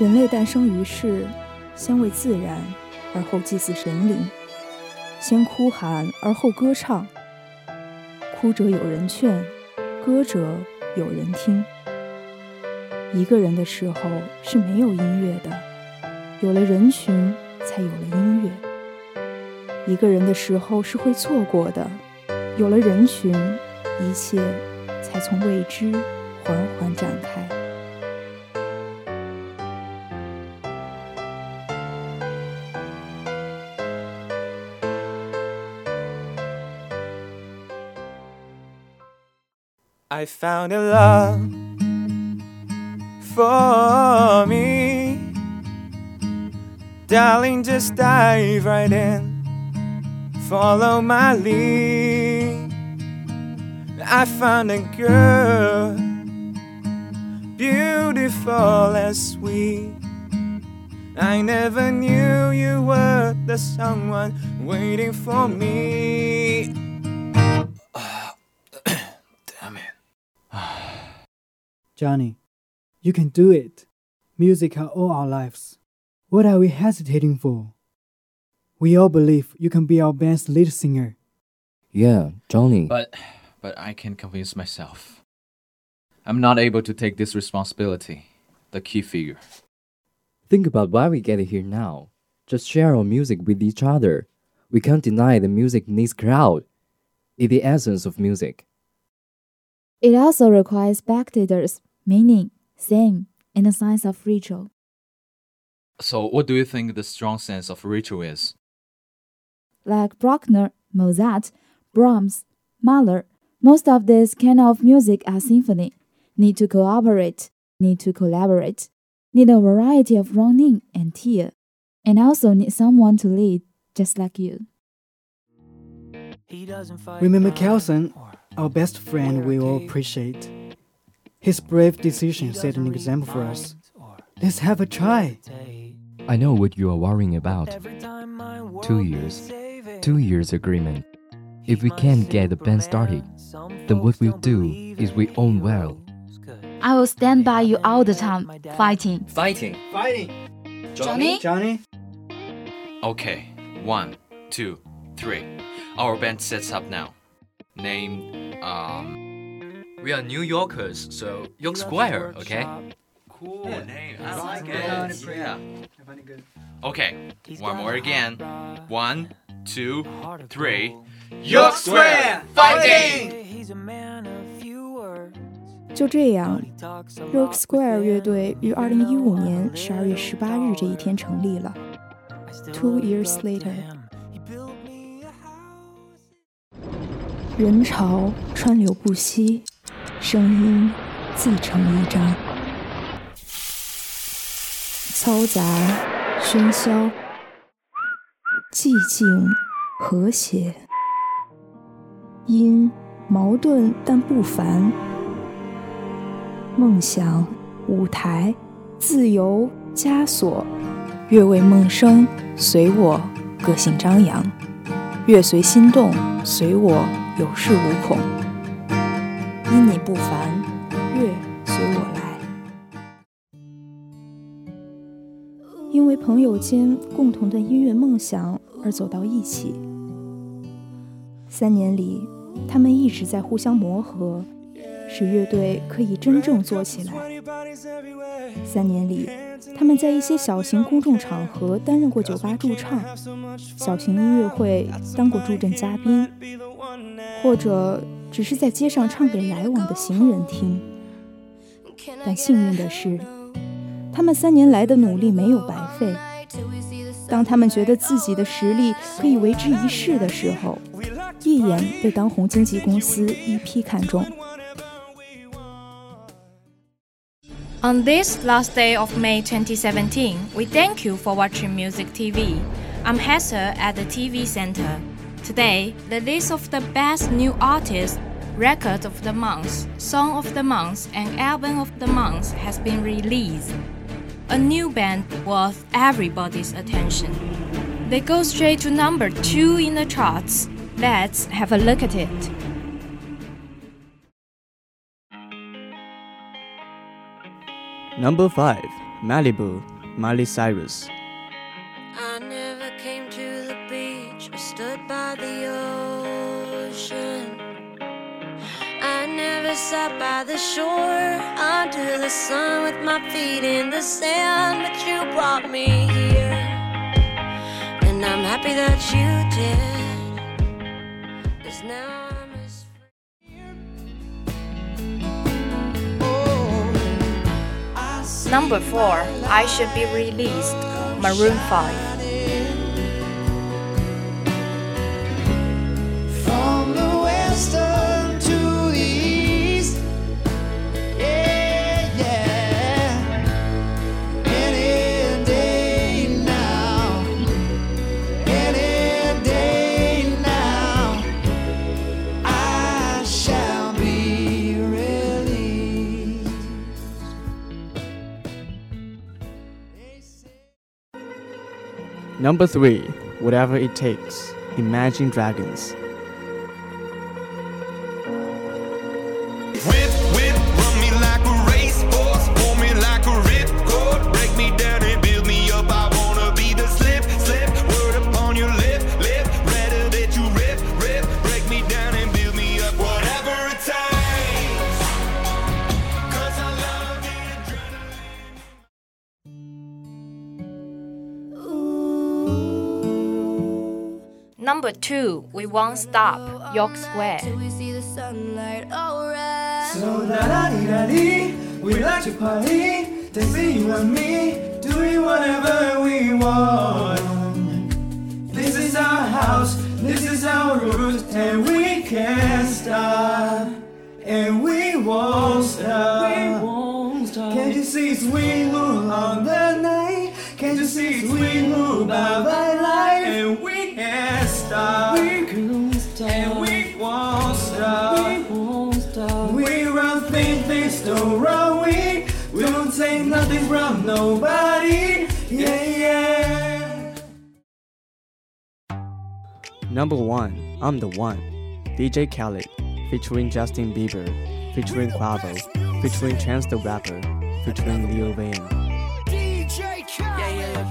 人类诞生于世，先为自然，而后祭祀神灵；先哭喊，而后歌唱。哭者有人劝，歌者有人听。一个人的时候是没有音乐的，有了人群才有了音乐。一个人的时候是会错过的，有了人群，一切才从未知缓缓展开。I found a love. for me. Darling, just dive right in, follow my lead. I found a girl, beautiful and sweet. I never knew you were the someone waiting for me. Damn it. Johnny. You can do it. Music are all our lives. What are we hesitating for? We all believe you can be our band's lead singer. Yeah, Johnny. But but I can convince myself. I'm not able to take this responsibility. The key figure. Think about why we get here now. Just share our music with each other. We can't deny the music needs crowd. It's the essence of music. It also requires spectators, meaning same in a sense of ritual. So, what do you think the strong sense of ritual is? Like Bruckner, Mozart, Brahms, Mahler, most of this kind of music are symphony. Need to cooperate, need to collaborate, need a variety of running and tear, and also need someone to lead, just like you. Remember Kelson, our best friend we all appreciate. His brave decision set an example for us. Let's have a try. I know what you are worrying about. Two years. Two years agreement. If we can't get the band started, then what we'll do is we own well. I will stand by you all the time, fighting. Fighting. Fighting. Johnny? Johnny? Okay, one, two, three. Our band sets up now. Name, um, we are New Yorkers, so York Square, okay? Cool Yeah. name. I I like like it. it. Yeah. Okay, one more again. One, two, three. York Square fighting! 就这样，York Square 乐队于二零一五年十二月十八日这一天成立了。Two years later，人潮川流不息。声音自成一章，嘈杂、喧嚣、寂静、和谐，因矛盾但不凡。梦想、舞台、自由、枷锁，乐为梦声，随我个性张扬；乐随心动，随我有恃无恐。因你不烦，乐随我来。因为朋友间共同的音乐梦想而走到一起。三年里，他们一直在互相磨合，使乐队可以真正做起来。三年里，他们在一些小型公众场合担任过酒吧驻唱，小型音乐会当过助阵嘉宾，或者。只是在街上唱给来往的行人听，但幸运的是，他们三年来的努力没有白费。当他们觉得自己的实力可以为之一试的时候，一眼被当红经纪公司 EP 看中。On this last day of May 2017, we thank you for watching Music TV. I'm Hester at the TV Center. Today, the list of the best new artists, record of the month, song of the month, and album of the month has been released. A new band worth everybody's attention. They go straight to number two in the charts. Let's have a look at it. Number 5 Malibu, Miley Cyrus. I never came to the beach or stood by the ocean. I never sat by the shore under the sun with my feet in the sand, but you brought me here. And I'm happy that you did. Number 4. I Should Be Released. Maroon 5. Number 3 Whatever It Takes, Imagine Dragons. Number 2. We Won't Stop. York Square. we see the sunlight, oh, alright. So da da dee da dee, we like to party, dancing you and me, doing whatever we want. This is our house, this is our roots, and we can't stop, and we won't stop. We won't stop. Can't you see it's we move on the night? Can't you see it's we move by by life? And we can't stop. We can't stop. And we won't stop. We won't stop. We run things, things don't run we. We don't take nothing from nobody. Yeah, yeah. Number 1 I'm the One, DJ Khaled, featuring Justin Bieber, featuring Quavo, featuring Chance the Rapper, featuring Lil Wayne.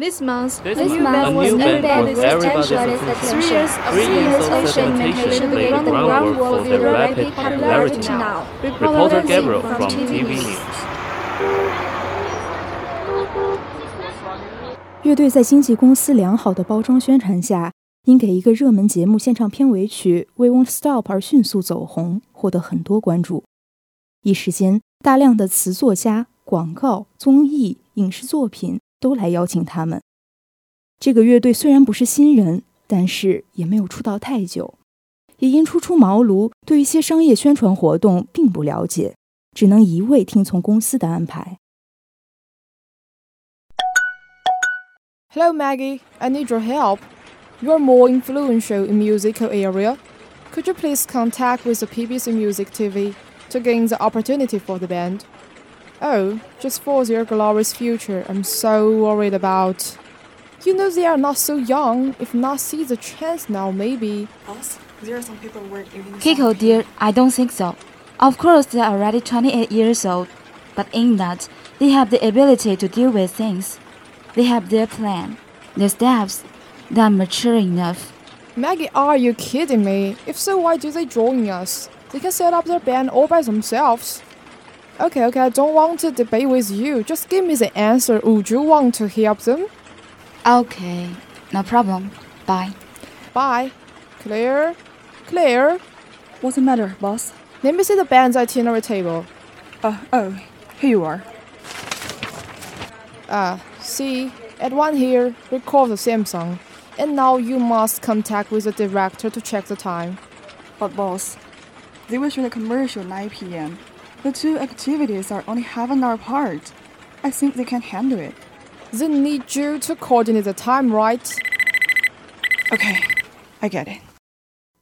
This month, This the month, band was new band everybody's was everybody's attention. Three years of Three years of sedimentation laid the groundwork for their rapid popularity now. now. Reporter Gabriel from TV. News. 乐队在经纪公司良好的包装宣传下，因给一个热门节目献唱片尾曲《We Won't Stop》而迅速走红，获得很多关注。一时间，大量的词作家、广告、综艺、影视作品都来邀请他们。这个乐队虽然不是新人，但是也没有出道太久，也因初出茅庐，对一些商业宣传活动并不了解，只能一味听从公司的安排。Hello, Maggie. I need your help. You are more influential in musical area. Could you please contact with the PBC Music TV to gain the opportunity for the band? Oh, just for their glorious future, I'm so worried about. You know they are not so young. If not see the chance now, maybe. Boss, there are some paperwork in the Kiko, dear, I don't think so. Of course, they're already 28 years old, but in that, they have the ability to deal with things. They have their plan, their steps. They're mature enough. Maggie, are you kidding me? If so, why do they join us? They can set up their band all by themselves. Okay, okay, I don't want to debate with you. Just give me the answer. Would you want to help them? Okay, no problem. Bye. Bye. Clear? Clear? What's the matter, boss? Let me see the band's itinerary table. Uh, oh, here you are. Ah, see, at one here, record the same song. And now you must contact with the director to check the time. But boss, they will shoot a commercial 9 p.m. The two activities are only half an hour apart. I think they can handle it. They need you to coordinate the time, right? Okay, I get it.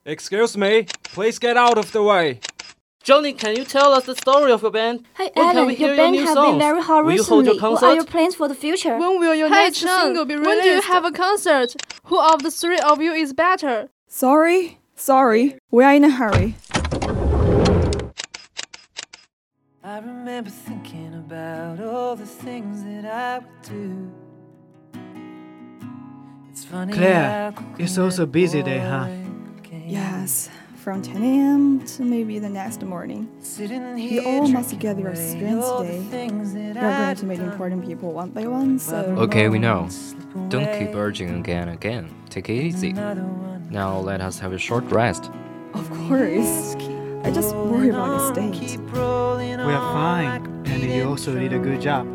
Excuse me, please get out of the way. Johnny, can you tell us the story of your band? Hey, when can Alan, we hear your band new have songs? been very hot will you recently. hold your What are your plans for the future? When will your Hey, next Chen, single be released? When do you have a concert? Who of the three of you is better? Sorry, sorry, we are in a hurry. I remember thinking about all the things that I would do. It's funny Claire, how it's also a busy day, huh? Yes, from 10 a.m. to maybe the next morning. We all must gather our strengths today. You're going to meet important people one by one, so. Okay, we know. Don't keep urging again and again. Take it easy. Now let us have a short rest. Of course. I just worry about the state. We are fine, and you also did a good job.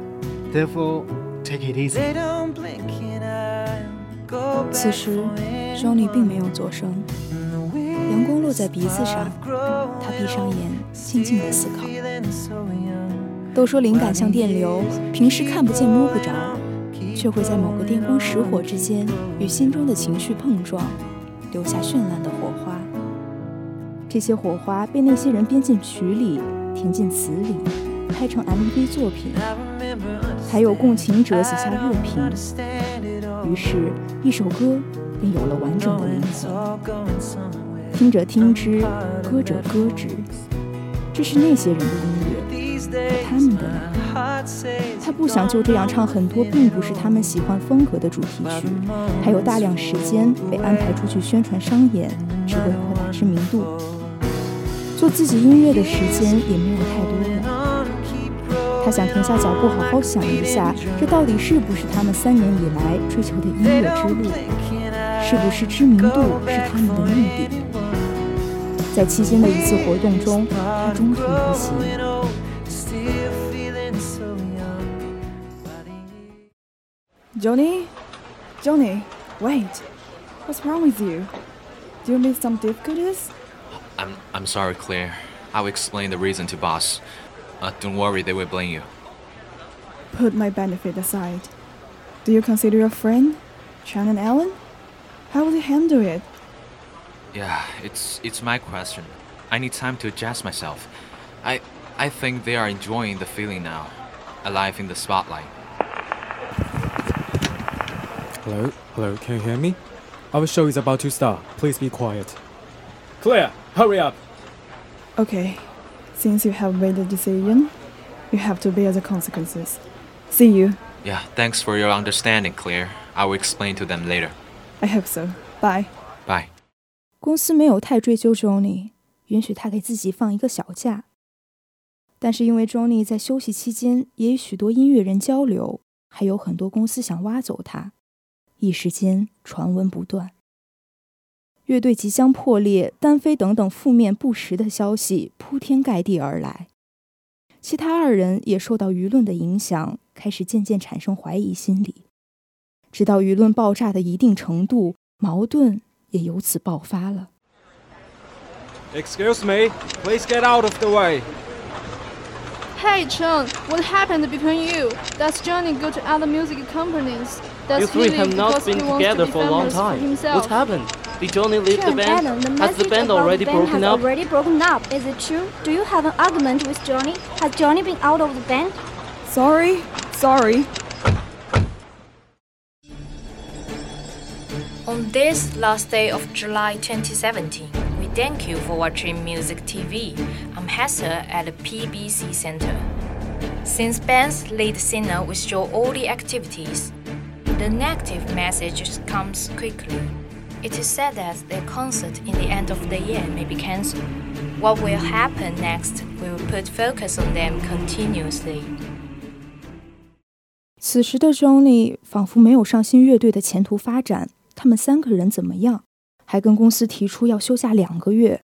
Therefore, take it easy. 此时，Johnny 并没有作声，阳光落在鼻子上，他闭上眼，静静的思考。都说灵感像电流，平时看不见摸不着，却会在某个电光石火之间与心中的情绪碰撞，留下绚烂的火花。这些火花被那些人编进曲里，填进词里，拍成 MV 作品，还有共情者写下乐评，于是，一首歌便有了完整的灵魂。听者听之，歌者歌之，这是那些人的音乐和，他们的呢？他不想就这样唱很多并不是他们喜欢风格的主题曲，还有大量时间被安排出去宣传商演，只为扩大知名度。做自己音乐的时间也没有太多了。他想停下脚步，好好想一下，这到底是不是他们三年以来追求的音乐之路？是不是知名度是他们的目的？在期间的一次活动中，他中途离席。Johnny? Johnny, wait. What's wrong with you? Do you meet some difficulties? I'm, I'm sorry, Claire. I will explain the reason to boss. Uh, don't worry, they will blame you. Put my benefit aside. Do you consider your friend, Chan and Alan? How will you handle it? Yeah, it's it's my question. I need time to adjust myself. I I think they are enjoying the feeling now, alive in the spotlight. Hello? Hello, can you hear me? Our show is about to start. Please be quiet. Claire, hurry up! Okay, since you have made a decision, you have to bear the consequences. See you. Yeah, thanks for your understanding, Claire. I will explain to them later. I hope so. Bye. Bye. 公司没有太追究 Johnny，允许他给自己放一个小假。但是因为 Johnny 在休息期间也与许多音乐人交流，还有很多公司想挖走他，一时间传闻不断。 乐队即将破裂、单飞等等负面不实的消息铺天盖地而来，其他二人也受到舆论的影响，开始渐渐产生怀疑心理。直到舆论爆炸的一定程度，矛盾也由此爆发了。Excuse me, please get out of the way. Hey Chen, what happened between you? Does Johnny go to other music companies? Does You three have not been together be for a long time. What happened? Did Johnny leave the band? Alan, the Has the band already the band broken has up? already broken up. Is it true? Do you have an argument with Johnny? Has Johnny been out of the band? Sorry, sorry. On this last day of July 2017, we thank you for watching Music TV. I'm Hester at the PBC Center. Since band's lead singer withdraw all the activities, the negative message comes quickly. It is said that their concert in the end of the year may be cancelled. What will happen next will put focus on them continuously. 此时的 Johnny 仿佛没有上新乐队的前途发展，他们三个人怎么样？还跟公司提出要休假两个月。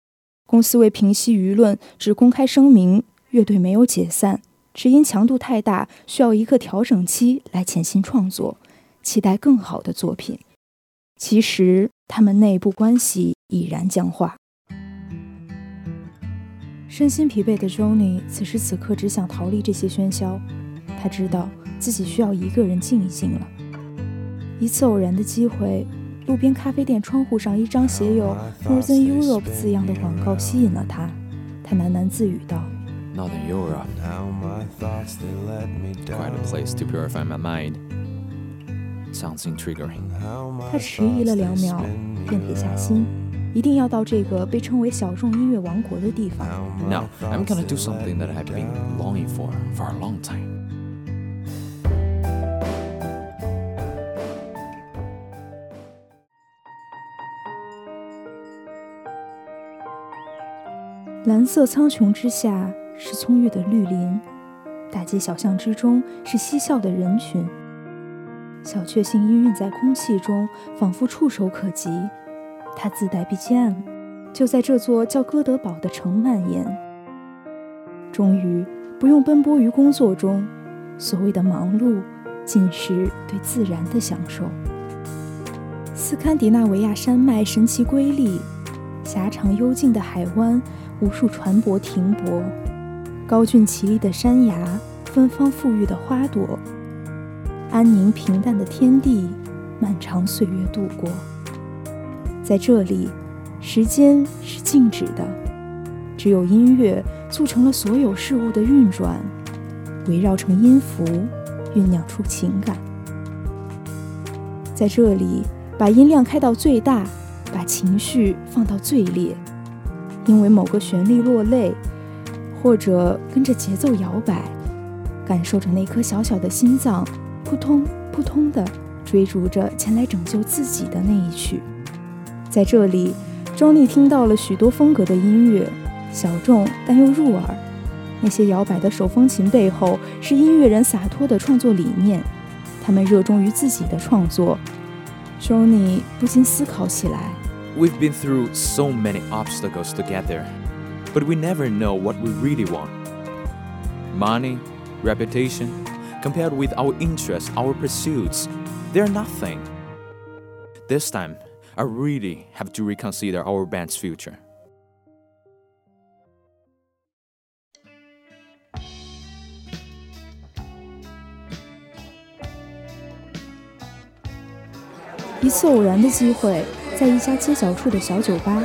公司为平息舆论，只公开声明乐队没有解散，只因强度太大，需要一个调整期来潜心创作，期待更好的作品。其实他们内部关系已然僵化。身心疲惫的 Johnny 此时此刻只想逃离这些喧嚣，他知道自己需要一个人静一静了。一次偶然的机会路边咖啡店窗户上一张写有 Northern Europe 字样的广告吸引了他。他喃喃自语道 Northern Europe. Quite a place to purify my mind. Sounds intriguing. 他迟疑了两秒，便铁下心，一定要到这个被称为小众音乐王国的地方。 No, I'm gonna do something that I've been longing for for a long time. 蓝色苍穹之下是葱郁的绿林，大街小巷之中是嬉笑的人群。 小确幸氤氲在空气中，仿佛触手可及。它自带 BGM，就在这座叫哥德堡的城蔓延。终于不用奔波于工作中，所谓的忙碌，尽是对自然的享受。斯堪的纳维亚山脉神奇瑰丽，狭长幽静的海湾。无数船舶停泊，高峻绮丽的山崖，芬芳馥郁的花朵，安宁平淡的天地，漫长岁月度过。在这里，时间是静止的，只有音乐促成了所有事物的运转，围绕成音符，酝酿出情感。在这里，把音量开到最大，把情绪放到最烈。因为某个旋律落泪，或者跟着节奏摇摆，感受着那颗小小的心脏扑通扑通地追逐着前来拯救自己的那一曲。在这里，Joni 听到了许多风格的音乐，小众但又入耳。那些摇摆的手风琴背后，是音乐人洒脱的创作理念。他们热衷于自己的创作。Johnny 不禁思考起来。We've been through so many obstacles together, but we never know what we really want. Money, reputation, compared with our interests, our pursuits, they're nothing. This time, I really have to reconsider our band's future. 一次偶然的机会，在一家街角处的小酒吧，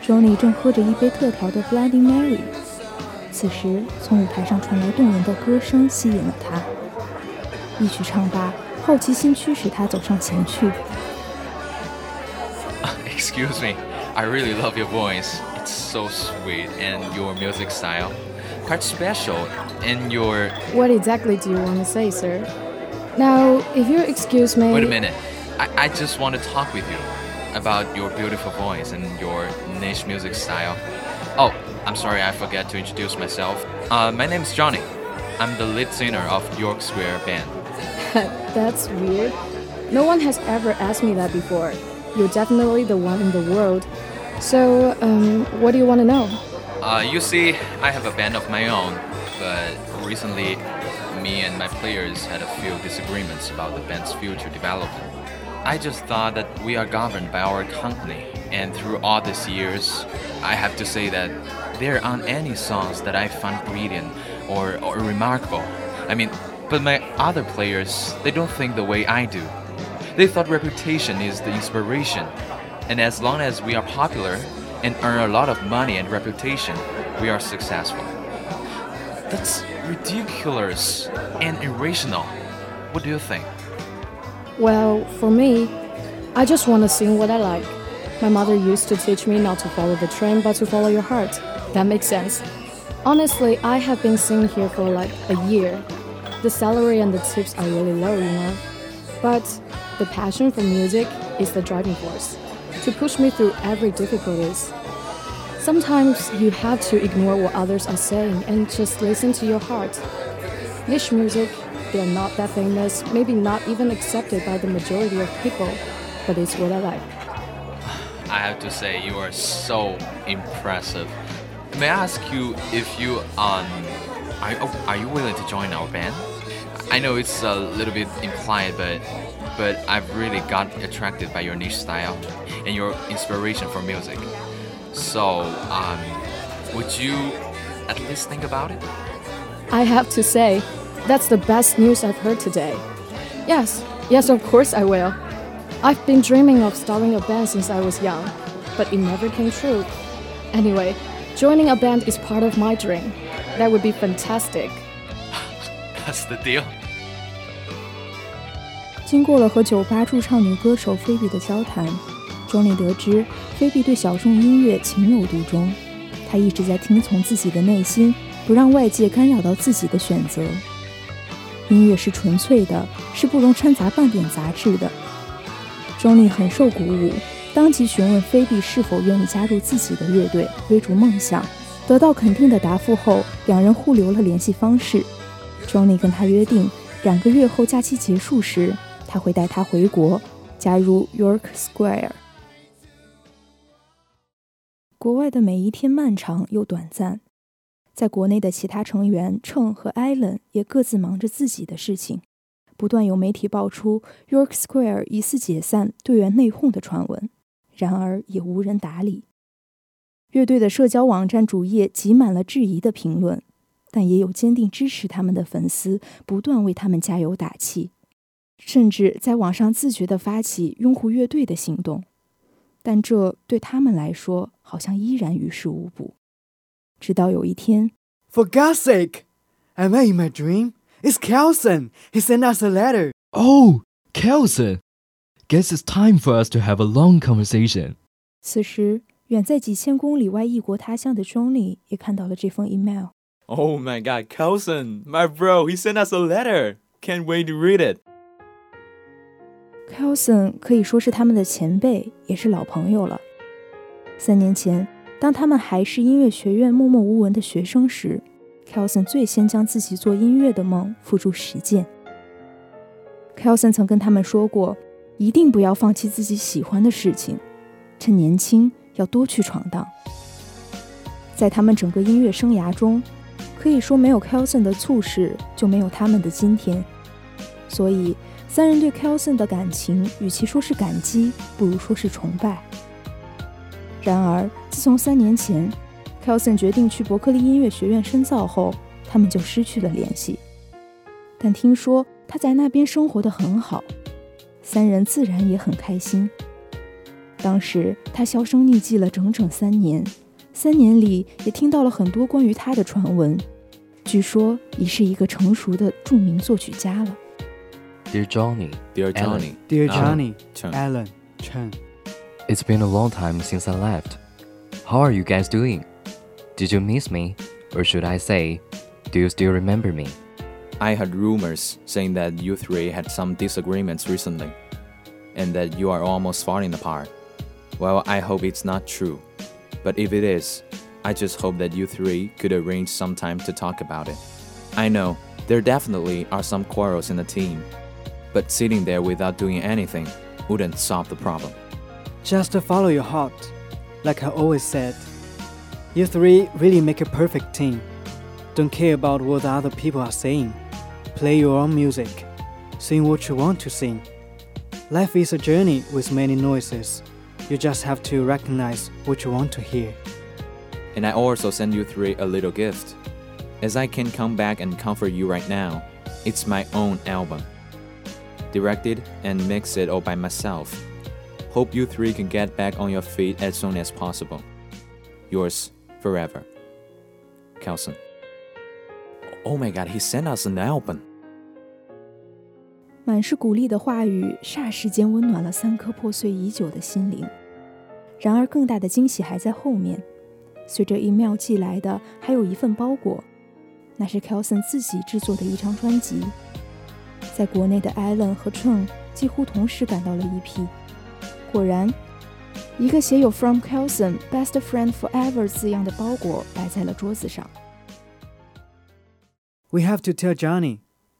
Johnny 正喝着一杯特调的 Bloody Mary。 此时，从舞台上传来动人的歌声，吸引了他。一曲唱罢，好奇心驱使他走上前去。 Excuse me, I really love your voice. It's so sweet, and your music style, quite special. And your What exactly do you want to say, sir? Now, if you excuse me. wait a minute, I, I just want to talk with you about your beautiful voice and your niche music style. Oh, I'm sorry, I forgot to introduce myself. Uh, my name is Johnny. I'm the lead singer of York Square Band. That's weird. No one has ever asked me that before. You're definitely the one in the world. So, um, what do you want to know? Uh, you see, I have a band of my own, but recently, me and my players had a few disagreements about the band's future development. I just thought that we are governed by our company, and through all these years, I have to say that there aren't any songs that I find brilliant or, or remarkable. I mean, but my other players, they don't think the way I do. They thought reputation is the inspiration, and as long as we are popular and earn a lot of money and reputation, we are successful. That's ridiculous and irrational. What do you think? Well, for me, I just want to sing what I like. My mother used to teach me not to follow the trend but to follow your heart. That makes sense. Honestly, I have been singing here for like a year. The salary and the tips are really low, you know. But the passion for music is the driving force to push me through every difficulties. Sometimes you have to ignore what others are saying and just listen to your heart. Niche music, they are not that famous, maybe not even accepted by the majority of people, but it's what I like. I have to say, you are so impressive. May I ask you if you um are, are you willing to join our band? I know it's a little bit implied, but but I've really got attracted by your niche style and your inspiration for music. So, um, would you at least think about it? I have to say, that's the best news I've heard today. Yes, yes, of course I will. I've been dreaming of starting a band since I was young, but it never came true. Anyway, joining a band is part of my dream. That would be fantastic. That's the deal. 经过了和酒吧驻唱女歌手菲比的交谈，Johnny 得知菲比对小众音乐情有独钟，她一直在听从自己的内心，不让外界干扰到自己的选择。音乐是纯粹的，是不容掺杂半点杂质的。Johnny 很受鼓舞，当即询问菲比是否愿意加入自己的乐队，追逐梦想。得到肯定的答复后，两人互留了联系方式。Johnny 跟他约定，两个月后假期结束时。他会带他回国，加入 York Square。国外的每一天漫长又短暂，在国内的其他成员称和 Allen 也各自忙着自己的事情，不断有媒体爆出 York Square 疑似解散、队员内讧的传闻，然而也无人打理。乐队的社交网站主页挤满了质疑的评论，但也有坚定支持他们的粉丝不断为他们加油打气。甚至在网上自觉地发起拥护乐队的行动，但这对他们来说好像依然于事无补。直到有一天，For God's sake, I met in my dream. It's Kelson. He sent us a letter. Oh, Kelson. Guess it's time for us to have a long conversation. 此时，远在几千公里外异国他乡的 Johnny 也看到了这封 email。Oh my God, Kelson, my bro, he sent us a letter. Can't wait to read it. Kelson 可以说是他们的前辈，也是老朋友了。三年前，当他们还是音乐学院默默无闻的学生时，Kelson 最先将自己做音乐的梦付诸实践。Kelson 曾跟他们说过， 一定不要放弃自己喜欢的事情，趁年轻要多去闯荡。在他们整个音乐生涯中，可以说没有 Kelson 的促使，就没有他们的今天。所以。三人对 Kelson 的感情，与其说是感激，不如说是崇拜。然而，自从三年前 Kelson 决定去伯克利音乐学院深造后，他们就失去了联系。但听说他在那边生活的很好，三人自然也很开心。当时他销声匿迹了整整三年，三年里也听到了很多关于他的传闻，据说已是一个成熟的著名作曲家了。Dear Johnny, Dear Johnny, Dear Johnny, Alan, Chen. It's been a long time since I left. How are you guys doing? Did you miss me? Or should I say, do you still remember me? I heard rumors saying that you three had some disagreements recently, and that you are almost falling apart. Well, I hope it's not true. But if it is, I just hope that you three could arrange some time to talk about it. I know there definitely are some quarrels in the team, but sitting there without doing anything wouldn't solve the problem. Just to follow your heart, like I always said. You three really make a perfect team. Don't care about what other people are saying. Play your own music. Sing what you want to sing. Life is a journey with many noises. You just have to recognize what you want to hear. And I also send you three a little gift. As I can come back and comfort you right now, it's my own album directed and mixed it all by myself. Hope you three can get back on your feet as soon as possible. Yours forever, Kelson. Oh my god, he sent us an album. 满是鼓励的话语，霎时间温暖了三颗破碎已久的心灵。然而，更大的惊喜还在后面。随着 email 寄来的，还有一份包裹，那是 Kelson 自己制作的一张专辑。在国内的 Allen 和 Chung 几乎同时赶到了一批。果然，一个写有 “From Kelson, Best Friend Forever” 字样的包裹摆在了桌子上。We have to tell Johnny,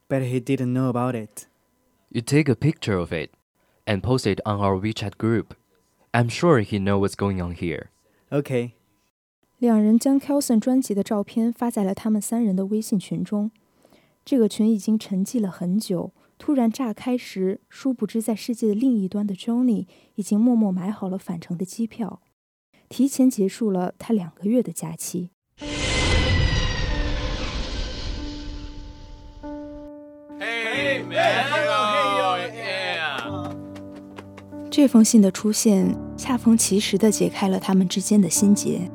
but he didn't know about it. You take a picture of it and post it on our WeChat group. I'm sure he knows what's going on here. Okay. 两人将 Kelson 专辑的照片发在了他们三人的微信群中。这个群已经沉寂了很久，突然炸开时，殊不知在世界的另一端的 Johnny 已经默默买好了返程的机票，提前结束了他两个月的假期。 这封信的出现，恰逢其时的解开了他们之间的心结。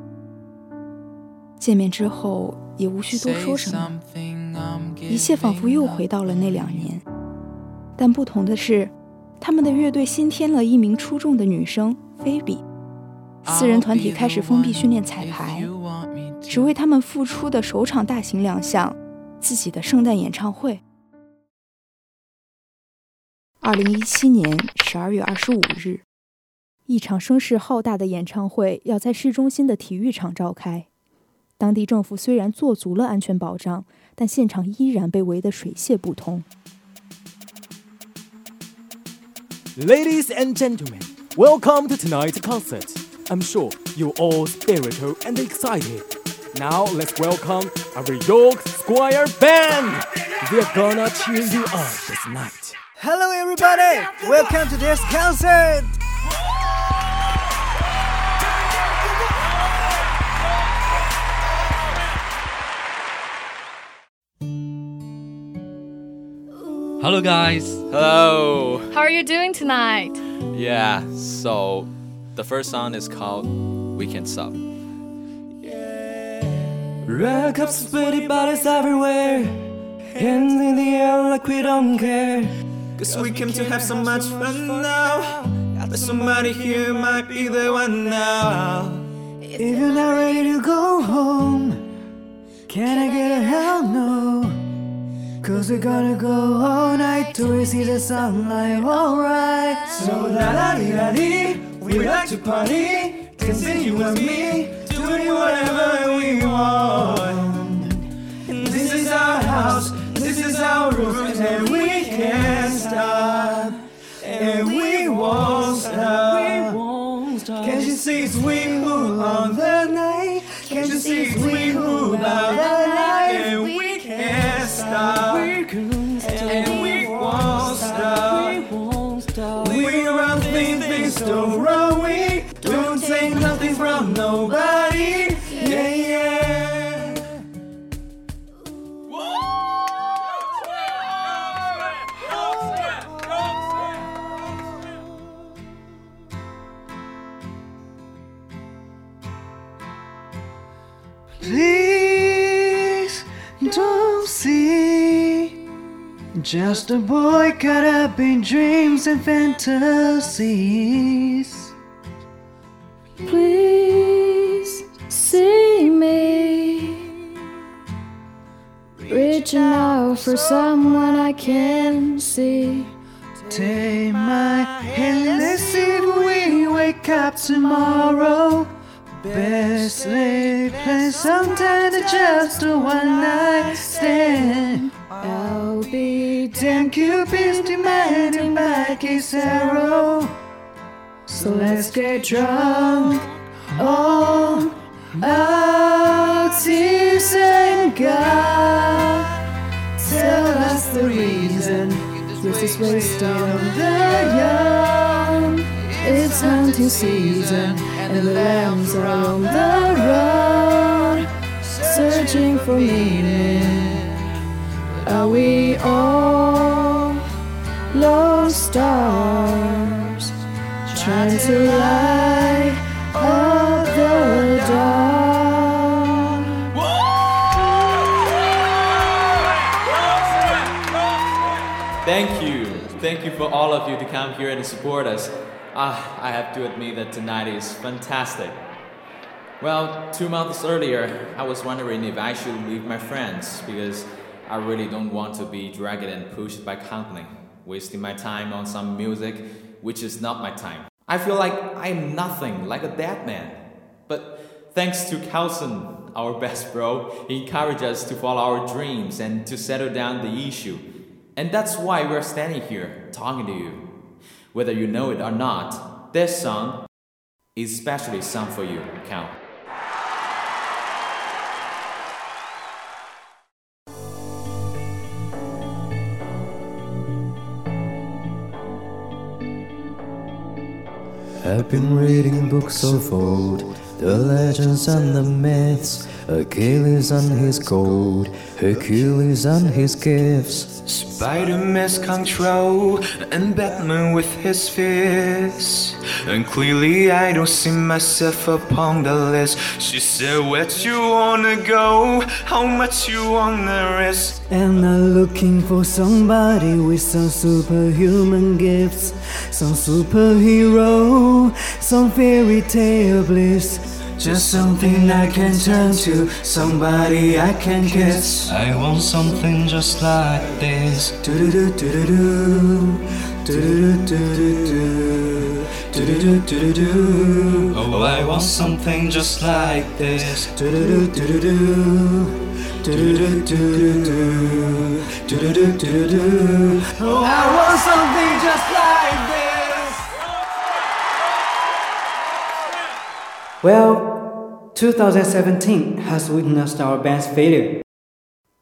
见面之后，也无需多说什么，一切仿佛又回到了那两年。但不同的是，他们的乐队新添了一名出众的女生菲比。四人团体开始封闭训练彩排，只为他们复出的首场大型亮相——自己的圣诞演唱会。二零一七年十二月二十五日，一场声势浩大的演唱会要在市中心的体育场召开。当地政府虽然做足了安全保障，但现场依然被围得水泄不通。Ladies and gentlemen, welcome to tonight's concert. I'm sure you're all spiritual and excited. Now let's welcome our York Square Band. They're gonna cheer you up this night. Hello, everybody! Welcome to this concert! Hello, guys. Hello. How are you doing tonight? Yeah, so the first song is called Weekend Sub. Red cups, pretty bodies everywhere. Hands in the air like we don't care. Cause we came to have so much fun now. But somebody here might be the one now. If you're not ready to go home, can I get a hell no? Cause we're gonna go all night till we see the sunlight, alright. So la la di da di, we like to party. Dancing you and me, doing whatever we want. And this is our house, this is our room, and we can't stop. And we won't stop. Can't you see it's we who on the night? Can't you see it's we who love the night? And we can't stop. And we won't stop. We run things, things don't run. We don't take nothing from nobody. Just a boy caught up in dreams and fantasies. Please see me reaching out for someone I can see. Take my hand, let's see if we wake up tomorrow. Best laid plans sometime to just a one night stand. I'll be damn Cupid's demanding my kiss arrow. So let's get drunk on our tears and God. Tell us the reason this is wasted on the young. It's hunting season and the lambs are on the run, searching for meaning. Are we all lost stars trying to light up the dawn? Thank you. Thank you for all of you to come here and support us. Ah, I have to admit that tonight is fantastic. Well, two months earlier, I was wondering if I should leave my friends because I really don't want to be dragged and pushed by company, wasting my time on some music which is not my time. I feel like I'm nothing, like a dead man. But thanks to Carlson, our best bro, he encouraged us to follow our dreams and to settle down the issue. And that's why we're standing here talking to you. Whether you know it or not, this song is especially sung for you, Cal. I've been reading books of old, The legends and the myths, Achilles and his gold, Hercules and his gifts. Spider-Man's control and Batman with his fists. And clearly I don't see myself upon the list. She said, Where you wanna go? How much you wanna risk? And I'm looking for somebody with some superhuman gifts, some superhero, some fairy tale bliss. Just something I can turn to, somebody I can kiss. I want something just like this. Do do do do do do do do do do do do Oh, I want something just like this. do do do do do do do do do do do do Oh, I want something just like this. Well, 2017 has witnessed our band's failure.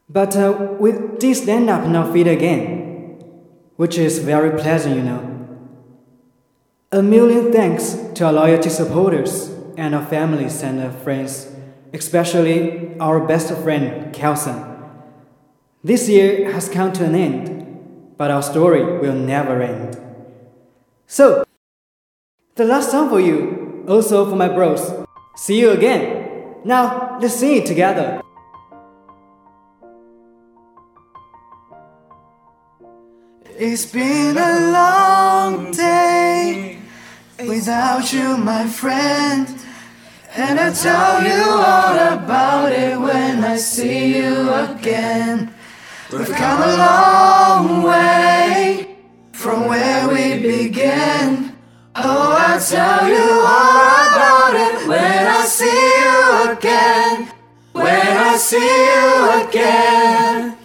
But uh, we did stand up our feet again, which is very pleasant, you know. A million thanks to our loyalty supporters and our families and our friends, especially our best friend, Kalson. This year has come to an end, but our story will never end. So, the last song for you, also for my bros. See you again. Now, let's sing it together. It's been a long day without you, my friend. And I tell you all about it when I see you again. We've come a long way Oh, I'll tell you all about it when I see you again. When I see you again.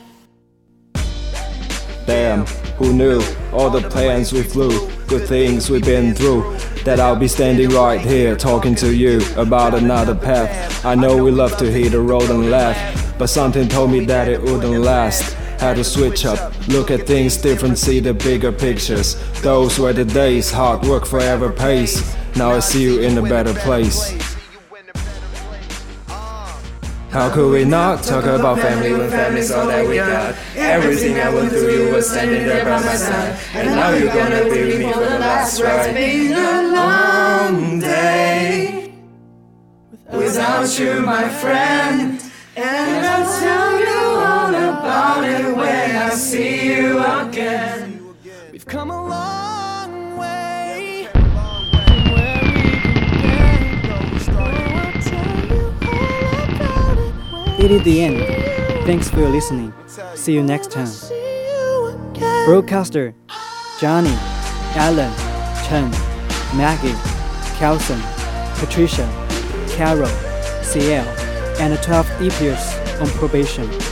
Damn, who knew? All the plans we flew, good things we've been through. That I'll be standing right here talking to you about another path. I know we love to hit the road and laugh, but something told me that it wouldn't last. Had to switch up, look at things different, see the bigger pictures. Those were the days, hard work forever pays. Now I see you in a better place. How could we not talk about family when family's all that we got? Everything I went through, you were standing there by my side. And now you're gonna be with me for the last ride. It's been a long day without you, my friend. And I'll tell you all when I see you again. We've come a long way. It is the end. Thanks for listening. See you next time. Broadcaster Johnny, Alan, Cheung, Maggie, Kalson, Patricia, Carol, Ciel, and 12 EPers on probation.